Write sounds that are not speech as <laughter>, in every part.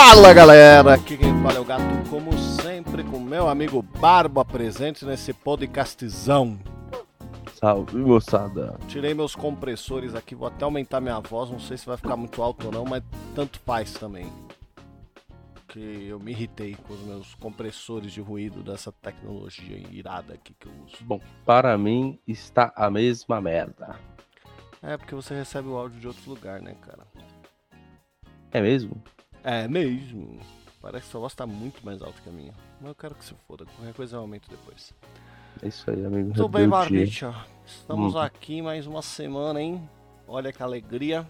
Fala galera, aqui quem fala é o gato, como sempre, com meu amigo Barba presente nesse podcastzão. Salve, moçada. Tirei meus compressores aqui, vou até aumentar minha voz, não sei se vai ficar muito alto ou não, mas tanto faz também. Que eu me irritei com os meus compressores de ruído dessa tecnologia irada aqui que eu uso. Bom, para mim está a mesma merda. É porque você recebe o áudio de outro lugar, né, cara? É mesmo? É mesmo. Parece que sua voz tá muito mais alta que a minha. Mas eu quero que se foda. Qualquer coisa eu aumento depois. É isso aí, amigo. Tudo bem, Rebelde. Barbicha? Estamos Hum. aqui mais uma semana, hein? Olha que alegria.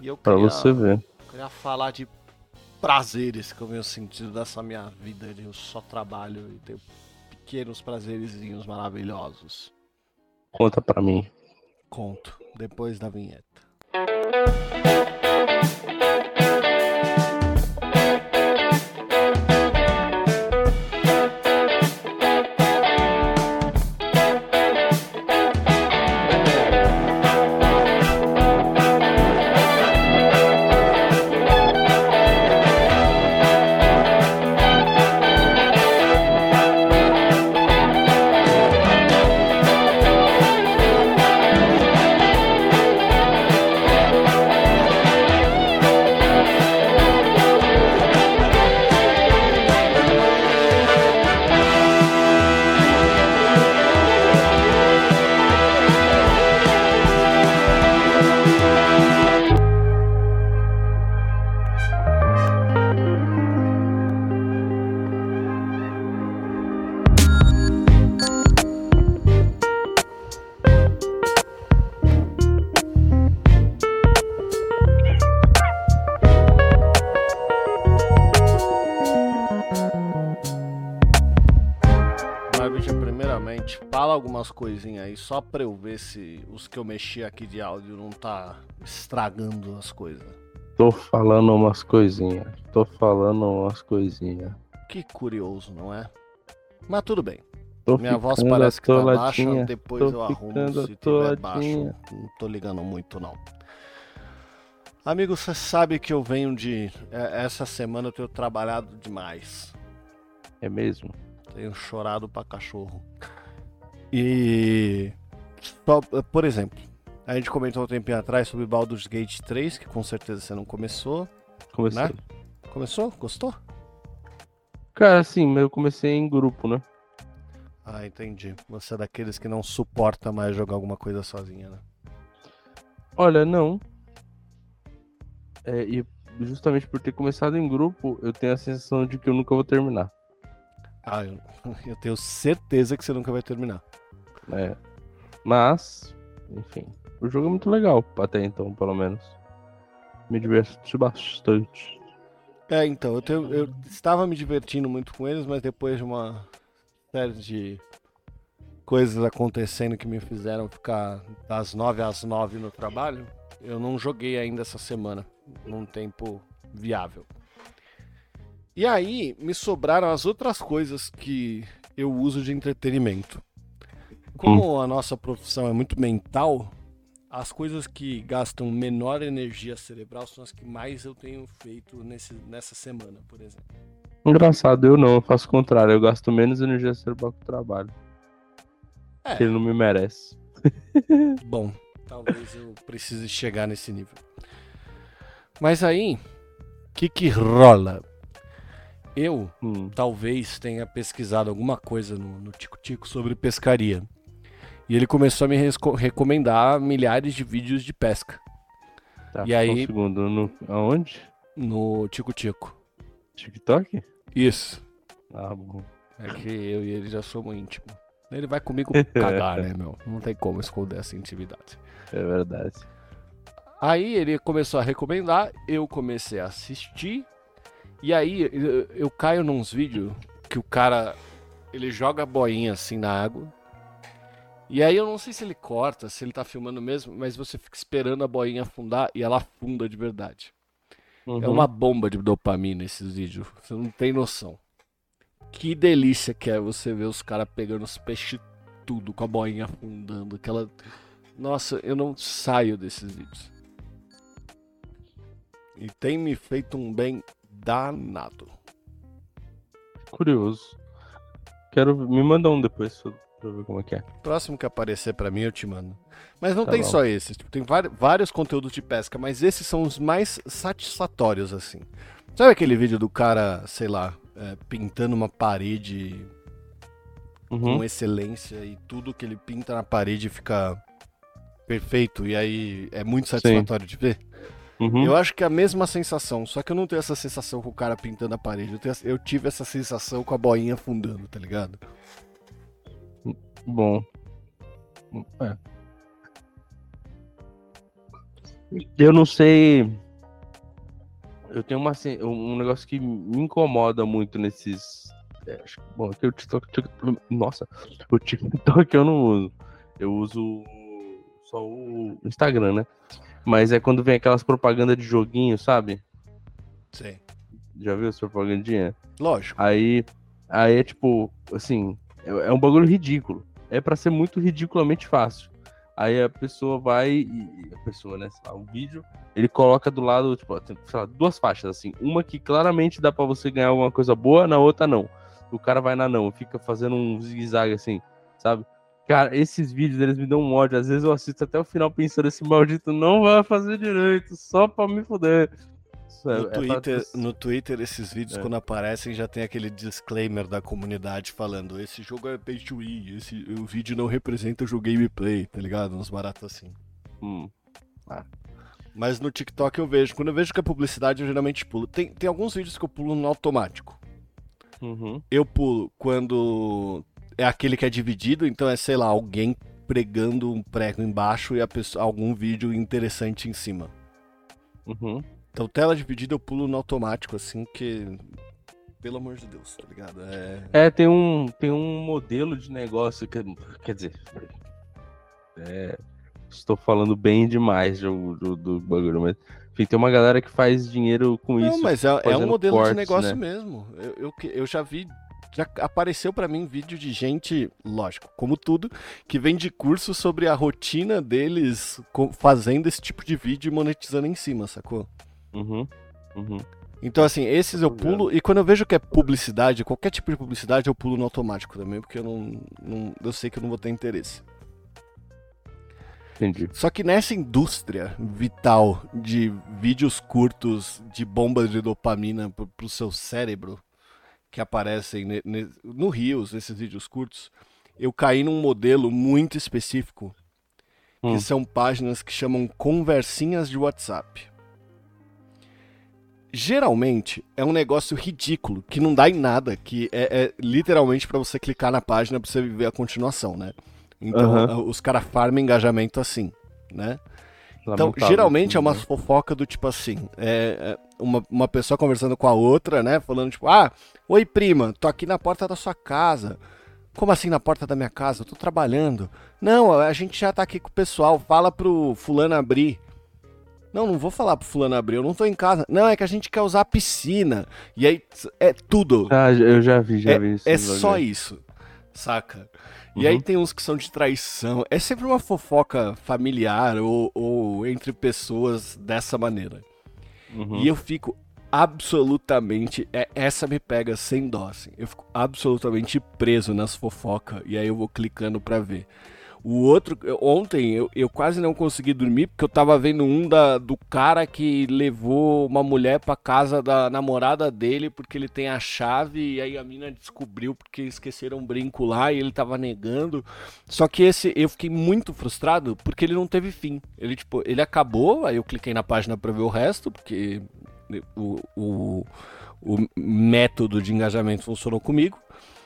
E eu Pra queria, você ver. queria falar de prazeres que eu venho sentindo dessa minha vida. De eu só trabalho e tenho pequenos prazerzinhos maravilhosos. Conta pra mim. Conto depois da vinheta. Algumas coisinhas aí, só pra eu ver se os que eu mexi aqui de áudio não tá estragando as coisas. Tô falando umas coisinhas. Tô falando umas coisinhas. Que curioso, não é? Mas tudo bem. Tô Minha voz parece que tá baixa, depois eu arrumo se tiver baixo. Não tô ligando muito, não. Amigo, você sabe que eu venho de. é, Essa semana eu tenho trabalhado demais. É mesmo? Tenho chorado pra cachorro. E. por exemplo, a gente comentou um tempinho atrás sobre Baldur's Gate 3, que com certeza você não começou. Comecei. Né? Começou? Gostou? Cara, sim, mas eu comecei em grupo, né? Ah, entendi. Você é daqueles que não suporta mais jogar alguma coisa sozinha, né? Olha, não. É, e justamente por ter começado em grupo, eu tenho a sensação de que eu nunca vou terminar. Ah, eu, <laughs> eu tenho certeza que você nunca vai terminar. Né? Mas, enfim, o jogo é muito legal, até então, pelo menos. Me diverti bastante. É, então, eu, eu estava me divertindo muito com eles, mas depois de uma série de coisas acontecendo que me fizeram ficar das 9 às 9 no trabalho, eu não joguei ainda essa semana, num tempo viável. E aí, me sobraram as outras coisas que eu uso de entretenimento. Como a nossa profissão é muito mental, as coisas que gastam menor energia cerebral são as que mais eu tenho feito nesse, nessa semana, por exemplo. Engraçado, eu não, eu faço o contrário, eu gasto menos energia cerebral que o trabalho. É. Ele não me merece. <laughs> Bom, talvez eu precise chegar nesse nível. Mas aí, o que que rola? Eu Hum, talvez tenha pesquisado alguma coisa no, no Tico Tico sobre pescaria. E ele começou a me recomendar milhares de vídeos de pesca tá, E aí- Um segundo, no, aonde? no Tico Tico. TikTok? Isso. Ah, bom. É que eu e ele já somos íntimos. Ele vai comigo <laughs> cagar, né, meu? Não tem como esconder essa intimidade. É verdade. Aí ele começou a recomendar, eu comecei a assistir. E aí eu, eu caio nos vídeos que o cara ele joga a boinha assim na água. E aí eu não sei se ele corta, se ele tá filmando mesmo, mas você fica esperando a boinha afundar e ela afunda de verdade. É Uhum. uma bomba de dopamina esses vídeos. Você não tem noção. Que delícia que é você ver os caras pegando os peixes tudo com a boinha afundando. Aquela. Nossa, eu não saio desses vídeos. E tem me feito um bem danado. Curioso. Quero. Me manda um depois pra ver como é que é. Próximo que aparecer pra mim eu te mando. Mas não Tá tem bom. só esses, tipo, tem vários conteúdos de pesca, mas esses são os mais satisfatórios, assim. Sabe aquele vídeo do cara, sei lá, é, pintando uma parede Uhum. com excelência e tudo que ele pinta na parede fica perfeito e aí é muito satisfatório de ver? Uhum. Eu acho que é a mesma sensação, só que eu não tenho essa sensação com o cara pintando a parede. Eu, tenho- eu tive essa sensação com a boinha afundando, tá ligado? Bom. É. Eu não sei. Eu tenho uma, um negócio que me incomoda muito nesses. é, bom, aqui o TikTok, Tik- Nossa, o TikTok eu não uso. Eu uso só o Instagram, né? Mas é quando vem aquelas propagandas de joguinho, sabe? Sim. Já viu essa propagandinha? Lógico. Aí, aí é tipo, assim, é, é um bagulho ridículo. É pra ser muito ridiculamente fácil. Aí a pessoa vai e a pessoa, né, lá, o vídeo, ele coloca do lado, tipo, lá, duas faixas assim, uma que claramente dá pra você ganhar alguma coisa boa, na outra não. O cara vai na não, fica fazendo um zigue-zague assim, sabe? Cara, esses vídeos eles me dão um ódio. Às vezes eu assisto até o final pensando esse maldito não vai fazer direito, só pra me foder. É- No é Twitter, no Twitter, esses vídeos, É. quando aparecem, já tem aquele disclaimer da comunidade falando: esse jogo é pay to win, esse, o vídeo não representa o jogo gameplay, tá ligado? Uns baratos assim. Hum. Mas no TikTok eu vejo, quando eu vejo que é publicidade, eu geralmente pulo. Tem, tem alguns vídeos que eu pulo no automático. Uhum. Eu pulo quando é aquele que é dividido, então é, sei lá, alguém pregando um prego embaixo e a pessoa, algum vídeo interessante em cima. Uhum. Então, tela dividida eu pulo no automático, assim, que. Pelo amor de Deus, tá ligado? É. É, tem um, tem um modelo de negócio que, quer dizer, é, estou falando bem demais do, do, do bagulho, mas enfim, tem uma galera que faz dinheiro com Não, isso. mas é, é um modelo cortes, de negócio né? mesmo. Eu, eu, eu já vi. Já apareceu pra mim vídeo de gente, lógico, como tudo, que vende curso sobre a rotina deles fazendo esse tipo de vídeo e monetizando em cima, sacou? Uhum, uhum. Então, assim, esses eu pulo, e quando eu vejo que é publicidade, qualquer tipo de publicidade, eu pulo no automático também, porque eu não, não- eu sei que eu não vou ter interesse. Entendi. Só que nessa indústria vital de vídeos curtos de bombas de dopamina pro, pro seu cérebro, que aparecem ne- ne- no Rios, esses vídeos curtos, eu caí num modelo muito específico, que Hum. são páginas que chamam conversinhas de WhatsApp. Geralmente é um negócio ridículo, que não dá em nada, que é, é literalmente pra você clicar na página pra você ver a continuação, né? Então a- os caras farmam engajamento assim, né? Então, Lamentável, geralmente é uma né? fofoca do tipo assim, é, é uma, uma pessoa conversando com a outra, né? Falando tipo, ah, oi prima, tô aqui na porta da sua casa. Como assim na porta da minha casa? Eu tô trabalhando. Não, a gente já tá aqui com o pessoal, fala pro fulano abrir. Não, não vou falar pro fulano abrir, eu não tô em casa. Não, é que a gente quer usar a piscina. E aí, é tudo. Ah, eu já vi, já vi isso. É só bagulho. isso, saca? E aí Uhum. tem uns que são de traição. É sempre uma fofoca familiar ou, ou entre pessoas dessa maneira. Uhum. E eu fico absolutamente. é- essa me pega sem dó, assim. Eu fico absolutamente preso nas fofocas. E aí eu vou clicando pra ver. O outro, ontem eu, eu quase não consegui dormir porque eu tava vendo um da, do cara que levou uma mulher pra casa da namorada dele porque ele tem a chave e aí a mina descobriu porque esqueceram um brinco lá e ele tava negando. Só que esse eu fiquei muito frustrado porque ele não teve fim. Ele tipo, ele acabou, aí eu cliquei na página pra ver o resto porque o, o, o método de engajamento funcionou comigo.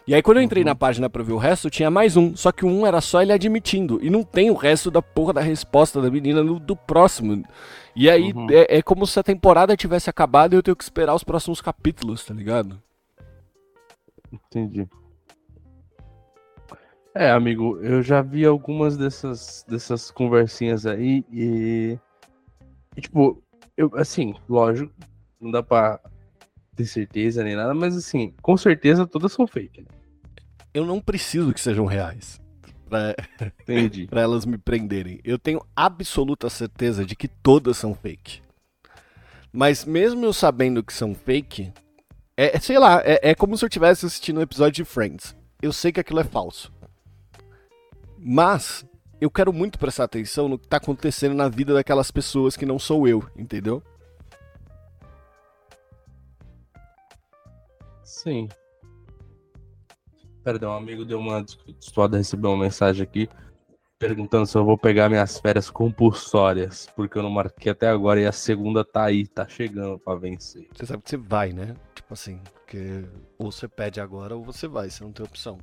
E aí quando eu entrei Uhum. na página pra ver o resto, tinha mais um. Só que um era só ele admitindo. E não tem o resto da porra da resposta da menina no, do próximo. E aí Uhum. é, é como se a temporada tivesse acabado e eu tenho que esperar os próximos capítulos, tá ligado? Entendi. É, amigo, eu já vi algumas dessas, dessas conversinhas aí e, e, tipo, eu, assim, lógico, não dá pra ter certeza nem nada, mas assim, com certeza todas são fake, né? Eu não preciso que sejam reais. Pra, Entendi. <laughs> pra elas me prenderem. Eu tenho absoluta certeza de que todas são fake. Mas mesmo eu sabendo que são fake, é, é sei lá, é, é como se eu estivesse assistindo um episódio de Friends. Eu sei que aquilo é falso. Mas eu quero muito prestar atenção no que tá acontecendo na vida daquelas pessoas que não sou eu, entendeu? Sim. Perdão, um amigo deu uma distorcida, recebeu uma mensagem aqui perguntando se eu vou pegar minhas férias compulsórias, porque eu não marquei até agora e a segunda tá aí, tá chegando para vencer. Você sabe que você vai, né? Tipo assim, porque ou você pede agora ou você vai, você não tem opção.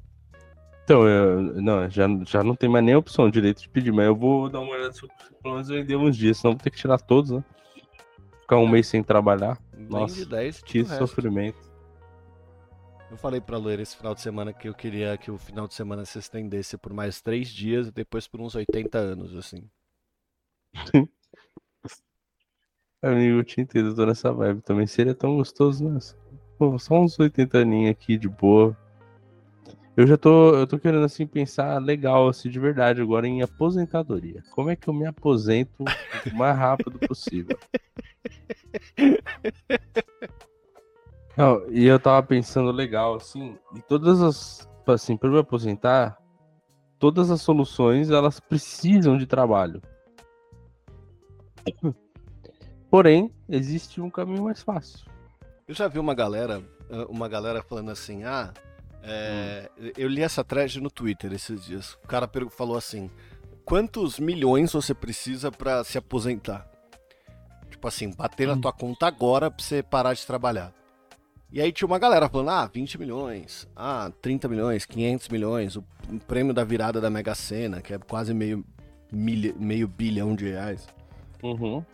Então, eu, não, já, já não tem mais nem opção direito de pedir, mas eu vou dar uma olhada se pelo menos vender uns dias, senão vou ter que tirar todos, né? Ficar um é. mês sem trabalhar. Nossa, de 10, que sofrimento. Eu falei pra Loira esse final de semana que eu queria que o final de semana se estendesse por mais três dias e depois por uns 80 anos, assim. <laughs> Amigo, eu te entendo, tô nessa vibe também. Seria tão gostoso, né? Pô, só uns 80 aninhos aqui de boa. Eu já tô, eu tô querendo assim pensar legal assim de verdade agora em aposentadoria. Como é que eu me aposento o mais rápido possível? <laughs> Não, e eu tava pensando legal, assim, e todas as. Assim, para me aposentar, todas as soluções elas precisam de trabalho. Porém, existe um caminho mais fácil. Eu já vi uma galera, uma galera falando assim, ah, é, hum. eu li essa thread no Twitter esses dias. O cara falou assim: quantos milhões você precisa para se aposentar? Tipo assim, bater na hum. tua conta agora pra você parar de trabalhar. E aí tinha uma galera falando, ah, 20 milhões, ah, 30 milhões, 500 milhões, o, prêmio da virada da Mega Sena, que é quase meio, milha, meio bilhão de reais. Uhum.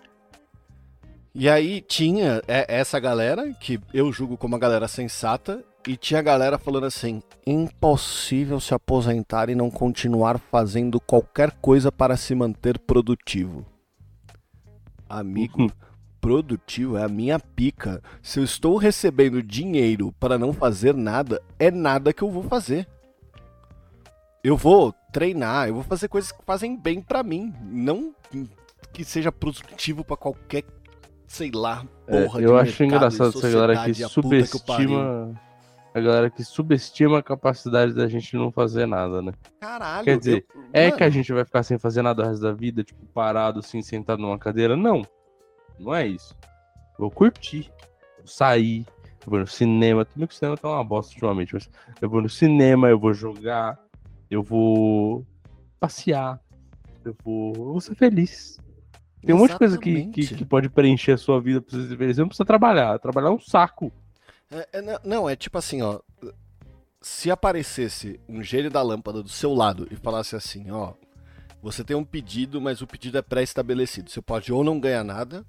E aí tinha essa galera, que eu julgo como uma galera sensata, e tinha a galera falando assim: impossível se aposentar e não continuar fazendo qualquer coisa para se manter produtivo. Amigo. <laughs> Produtivo, é a minha pica. Se eu estou recebendo dinheiro para não fazer nada, é nada que eu vou fazer. Eu vou treinar, eu vou fazer coisas que fazem bem para mim, não que seja produtivo para qualquer, sei lá, é, porra é, Eu acho engraçado essa galera que subestima que a galera que subestima a capacidade da gente não fazer nada, né? Caralho. Quer dizer, eu... é que a gente vai ficar sem fazer nada o resto da vida, tipo, parado assim, sentado numa cadeira? Não. Não é isso. Vou curtir. Vou sair. Eu vou no cinema. Tudo que o cinema tá uma bosta ultimamente, mas eu vou no cinema, eu vou jogar, eu vou passear, eu vou, eu vou ser feliz. Tem um monte de coisa que, que, que, pode preencher a sua vida pra você ser feliz. Você não precisa trabalhar. Trabalhar é um saco. É, é, não, é tipo assim, ó. Se aparecesse um gênio da lâmpada do seu lado e falasse assim, ó. Você tem um pedido, mas o pedido é pré-estabelecido. Você pode ou não ganhar nada,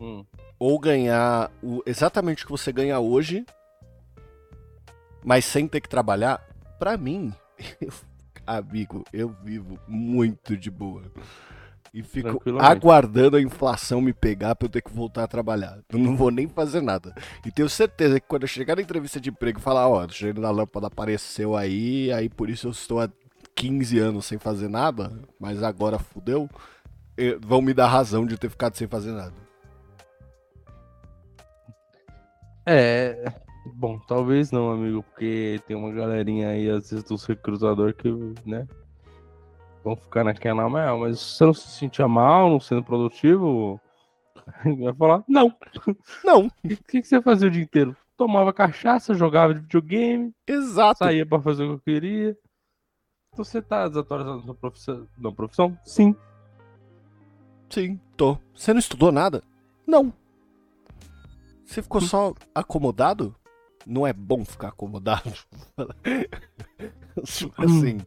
Hum. Ou ganhar o, exatamente o que você ganha hoje, mas sem ter que trabalhar, pra mim, <laughs> eu, amigo, eu vivo muito de boa. E fico aguardando a inflação me pegar pra eu ter que voltar a trabalhar. Eu não vou nem fazer nada. E tenho certeza que quando eu chegar na entrevista de emprego e falar, ó, oh, o cheiro da lâmpada apareceu aí, aí por isso eu estou há 15 anos sem fazer nada, mas agora fudeu, vão me dar razão de ter ficado sem fazer nada. É. Bom, talvez não, amigo, porque tem uma galerinha aí, às vezes, dos recrutadores que, né? Vão ficar naquela mas se você não se sentia mal, não sendo produtivo, <laughs> vai falar, não. Não. <laughs> O que, que, você fazia o dia inteiro? Tomava cachaça, jogava de videogame. Exato. Saía pra fazer o que eu queria. Você tá desatualizado na profissão? Na profissão? Sim. Sim, tô. Você não estudou nada? Não. Você ficou só acomodado? Não é bom ficar acomodado? <laughs> assim.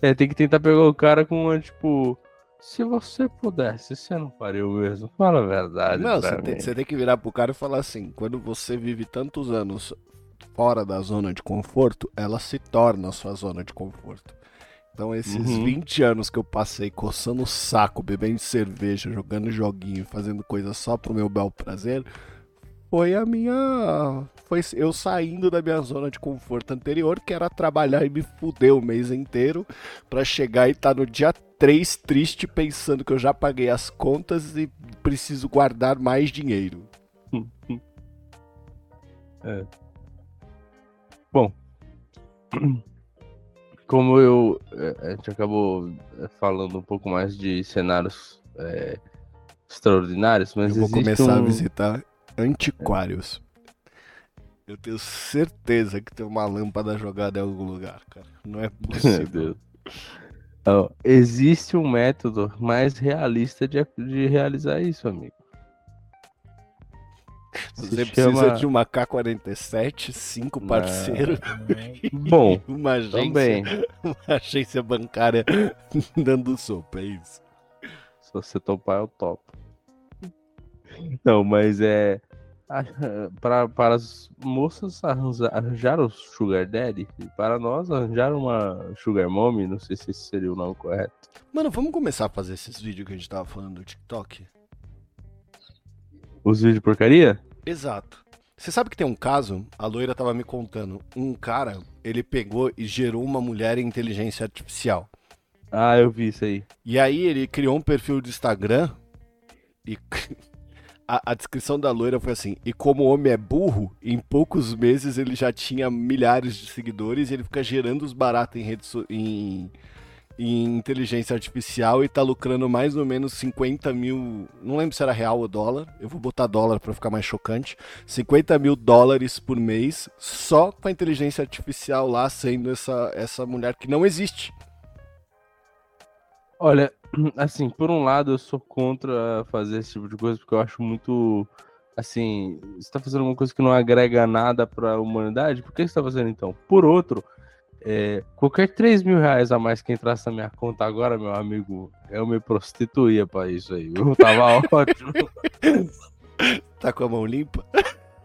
É, tem que tentar pegar o cara com uma, tipo. Se você pudesse, você não faria o mesmo? Fala a verdade. Não, você tem, você tem que virar pro cara e falar assim: quando você vive tantos anos fora da zona de conforto, ela se torna a sua zona de conforto. Então, esses uhum. 20 anos que eu passei coçando o saco, bebendo cerveja, jogando joguinho, fazendo coisa só pro meu bel prazer, foi a minha. Foi eu saindo da minha zona de conforto anterior, que era trabalhar e me fuder o mês inteiro, pra chegar e estar tá no dia 3 triste pensando que eu já paguei as contas e preciso guardar mais dinheiro. <laughs> é. Bom, <clears throat> como eu é, a gente acabou é, falando um pouco mais de cenários é, extraordinários, mas eu vou começar um... a visitar antiquários. Eu tenho certeza que tem uma lâmpada jogada em algum lugar, cara. Não é <laughs> possível. Então, existe um método mais realista de, de realizar isso, amigo. <laughs> Você precisa chama... de uma K-47, cinco parceiros. <laughs> Bom, <laughs> uma agência, também. uma agência bancária dando sopa, é isso. Se você topar, eu topo. Não, mas é. Para, para as moças arranjar o Sugar Daddy, e para nós arranjar uma Sugar Mommy, não sei se esse seria o nome correto. Mano, vamos começar a fazer esses vídeos que a gente tava falando do TikTok? Os vídeos de porcaria? Exato. Você sabe que tem um caso, a loira tava me contando, um cara, ele pegou e gerou uma mulher em inteligência artificial. Ah, eu vi isso aí. E aí ele criou um perfil do Instagram e <laughs> a, a, descrição da loira foi assim: e como o homem é burro, em poucos meses ele já tinha milhares de seguidores e ele fica gerando os baratos em, rede em, em inteligência artificial e tá lucrando mais ou menos 50 mil. Não lembro se era real ou dólar. Eu vou botar dólar para ficar mais chocante. 50 mil dólares por mês só com a inteligência artificial lá sendo essa, essa mulher que não existe. Olha, <clears throat> assim, por um lado eu sou contra fazer esse tipo de coisa porque eu acho muito assim, você tá fazendo uma coisa que não agrega nada para a humanidade, por que você tá fazendo então? Por outro, é, qualquer 3 mil reais a mais que entrasse na minha conta agora, meu amigo, eu me prostituía para isso aí, eu <laughs> tava ótimo. <laughs> tá com a mão limpa?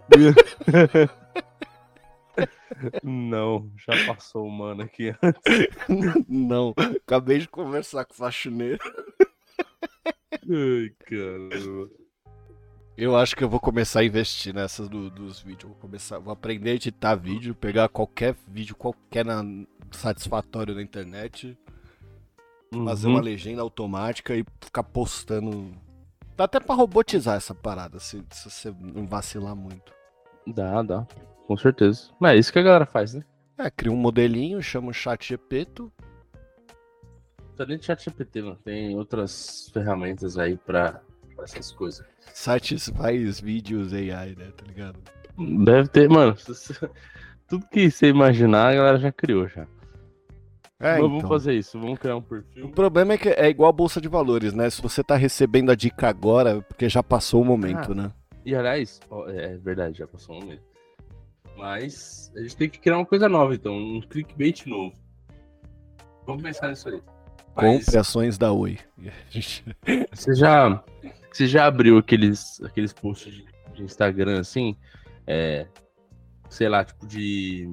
<laughs> Não, já passou o mano aqui antes. Não, acabei de conversar com o faxineiro. Ai, caramba. Eu acho que eu vou começar a investir nessas do, dos vídeos. Vou começar, vou aprender a editar vídeo, pegar qualquer vídeo, qualquer na, satisfatório na internet, uhum. fazer uma legenda automática e ficar postando. Dá até pra robotizar essa parada, se, se você não vacilar muito. Dá, dá. Com certeza. Mas é isso que a galera faz, né? É, cria um modelinho, chama o chat GPT. Não tá nem chat GPT, mano. Tem outras ferramentas aí pra, pra essas coisas. Sites faz vídeos AI, né? Tá ligado? Deve ter, mano. <laughs> Tudo que você imaginar, a galera já criou já. É, então. Vamos fazer isso, vamos criar um perfil. O problema é que é igual a bolsa de valores, né? Se você tá recebendo a dica agora, é porque já passou o momento, ah, né? E aliás, é verdade, já passou o momento. Mas a gente tem que criar uma coisa nova, então, um clickbait novo. Vamos pensar nisso aí. Mas... Compre ações da Oi. <laughs> Você já, você já abriu aqueles, aqueles posts de, de Instagram assim? É, sei lá, tipo de,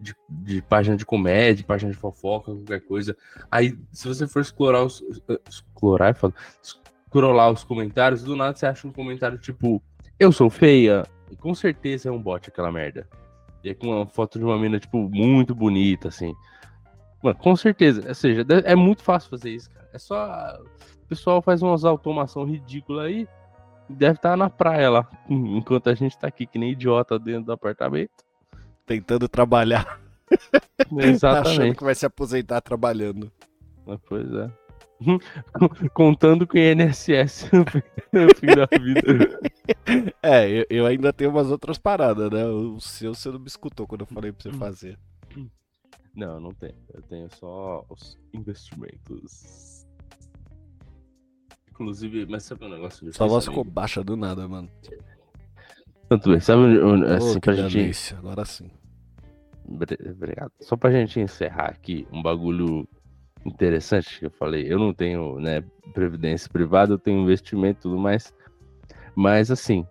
de, de, página de comédia, página de fofoca, qualquer coisa. Aí, se você for explorar os. Explorar, é foda. Scrollar os comentários, do nada você acha um comentário tipo: Eu sou feia, e com certeza é um bot aquela merda. E é com uma foto de uma mina, tipo, muito bonita, assim. Mano, com certeza. Ou seja, é muito fácil fazer isso, cara. É só. O pessoal faz umas automação ridícula aí. Deve estar tá na praia lá. <laughs> Enquanto a gente tá aqui, que nem idiota dentro do apartamento. Tentando trabalhar. <laughs> Exatamente. Achando que vai se aposentar trabalhando. Pois é. <laughs> Contando com o INSS no fim da vida. É, eu, eu, ainda tenho umas outras paradas, né? O seu você não me escutou quando eu falei pra você fazer. Não, não tenho. Eu tenho só os investimentos. Inclusive, mas sabe um negócio de Sua voz ficou baixa do nada, mano. Tanto bem, sabe assim, oh, pra gente. Delícia. Agora sim. Obrigado. Só pra gente encerrar aqui um bagulho interessante que eu falei. Eu não tenho, né, previdência privada, eu tenho investimento e tudo mais. Mas assim,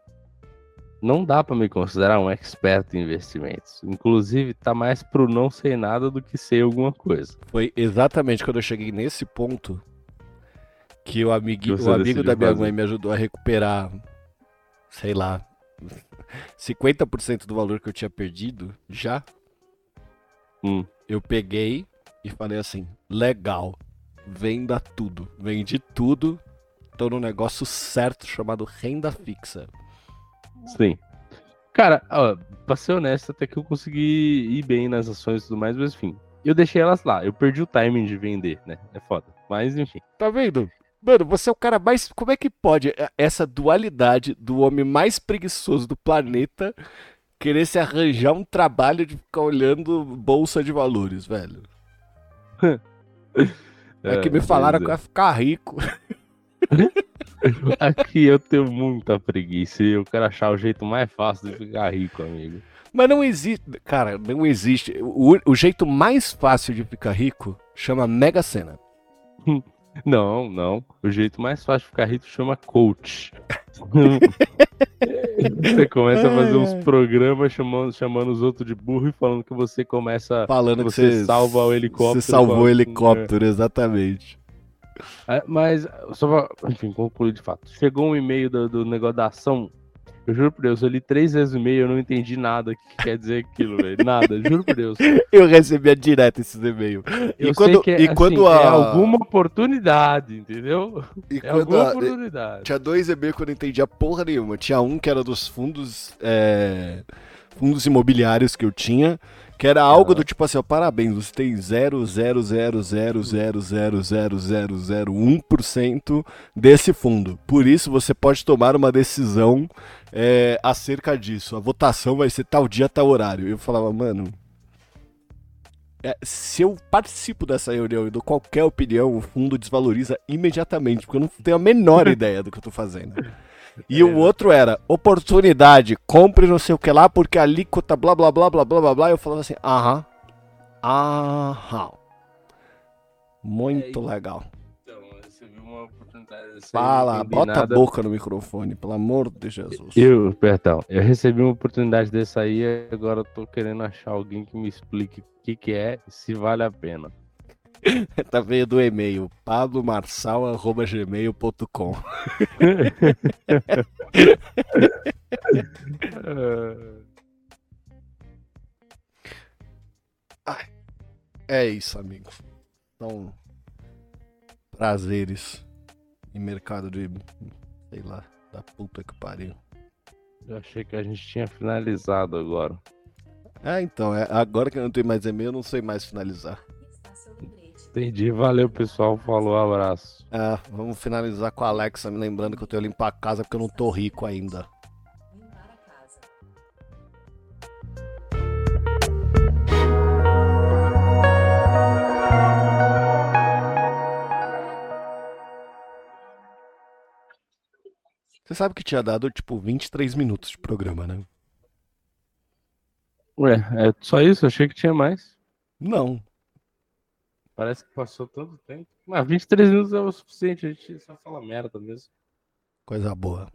não dá para me considerar um expert em investimentos. Inclusive, tá mais pro não sei nada do que sei alguma coisa. Foi exatamente quando eu cheguei nesse ponto que o, amigui, o amigo da minha fazer. mãe me ajudou a recuperar, sei lá, 50% do valor que eu tinha perdido, já, Hum. eu peguei e falei assim: legal, venda tudo. Vendi tudo, tô no negócio certo chamado renda fixa. Sim. Cara, ó, pra ser honesto, até que eu consegui ir bem nas ações e tudo mais, mas enfim. Eu deixei elas lá. Eu perdi o timing de vender, né? É foda. Mas enfim. Tá vendo? Mano, você é o cara mais. Como é que pode essa dualidade do homem mais preguiçoso do planeta querer se arranjar um trabalho de ficar olhando bolsa de valores, velho? <laughs> É, que me falaram mas que eu ia ficar rico. <laughs> Aqui eu tenho muita preguiça e eu quero achar o jeito mais fácil de ficar rico, amigo. Mas não existe. Cara, não existe. O, o jeito mais fácil de ficar rico chama Mega Sena. <laughs> Não, não. O jeito mais fácil de ficar rico chama coach. <laughs> você começa a fazer uns programas chamando, chamando os outros de burro e falando que você começa. Falando que Você você salva o helicóptero. Você salvou o helicóptero, exatamente. É, mas, só pra, enfim, concluir de fato. Chegou um e-mail do, do negócio da ação. Eu juro por Deus, eu li três vezes o e-mail eu não entendi nada que quer dizer aquilo, velho. Nada, juro por Deus. <laughs> Eu recebia direto esses e-mails. Eu E quando, é, e quando assim, a. é alguma oportunidade, entendeu? e É quando alguma a- oportunidade. Tinha dois e-mails que eu não entendia porra nenhuma. Tinha um que era dos fundos. é, fundos imobiliários que eu tinha. Que era algo do tipo assim, ó, parabéns, você tem 0,000000001% desse fundo. Por isso você pode tomar uma decisão é, acerca disso. A votação vai ser tal dia, tal horário. Eu falava, mano. é, se eu participo dessa reunião e dou qualquer opinião, o fundo desvaloriza imediatamente, porque eu não tenho a menor <laughs> ideia do que eu tô fazendo. E o outro era oportunidade, compre não sei o que lá, porque a alíquota blá blá blá blá blá blá blá. Eu falava assim, aham, aham. Muito legal. Então, eu recebi uma oportunidade dessa aí, não Fala, bota nada. a boca no microfone, pelo amor de Jesus. Eu, perdão, eu recebi uma oportunidade dessa aí e agora eu tô querendo achar alguém que me explique o que que é e se vale a pena. <laughs> tá veio do e-mail pablomarçal.gmail.com <laughs> É isso, amigo. São prazeres em mercado de, sei lá, da puta que pariu. Eu achei que a gente tinha finalizado agora. É, então, é, agora que eu não tenho mais e-mail, eu não sei mais finalizar. Entendi, valeu pessoal, falou, abraço. Ah, vamos finalizar com a Alexa me lembrando que eu tenho que limpar a casa porque eu não tô rico ainda. Você sabe que tinha dado, tipo, 23 minutos de programa, né? Ué, é só isso? Eu achei que tinha mais. Não. Parece que passou tanto tempo. Mas 23 minutos é o suficiente, a gente só fala merda mesmo. Coisa boa.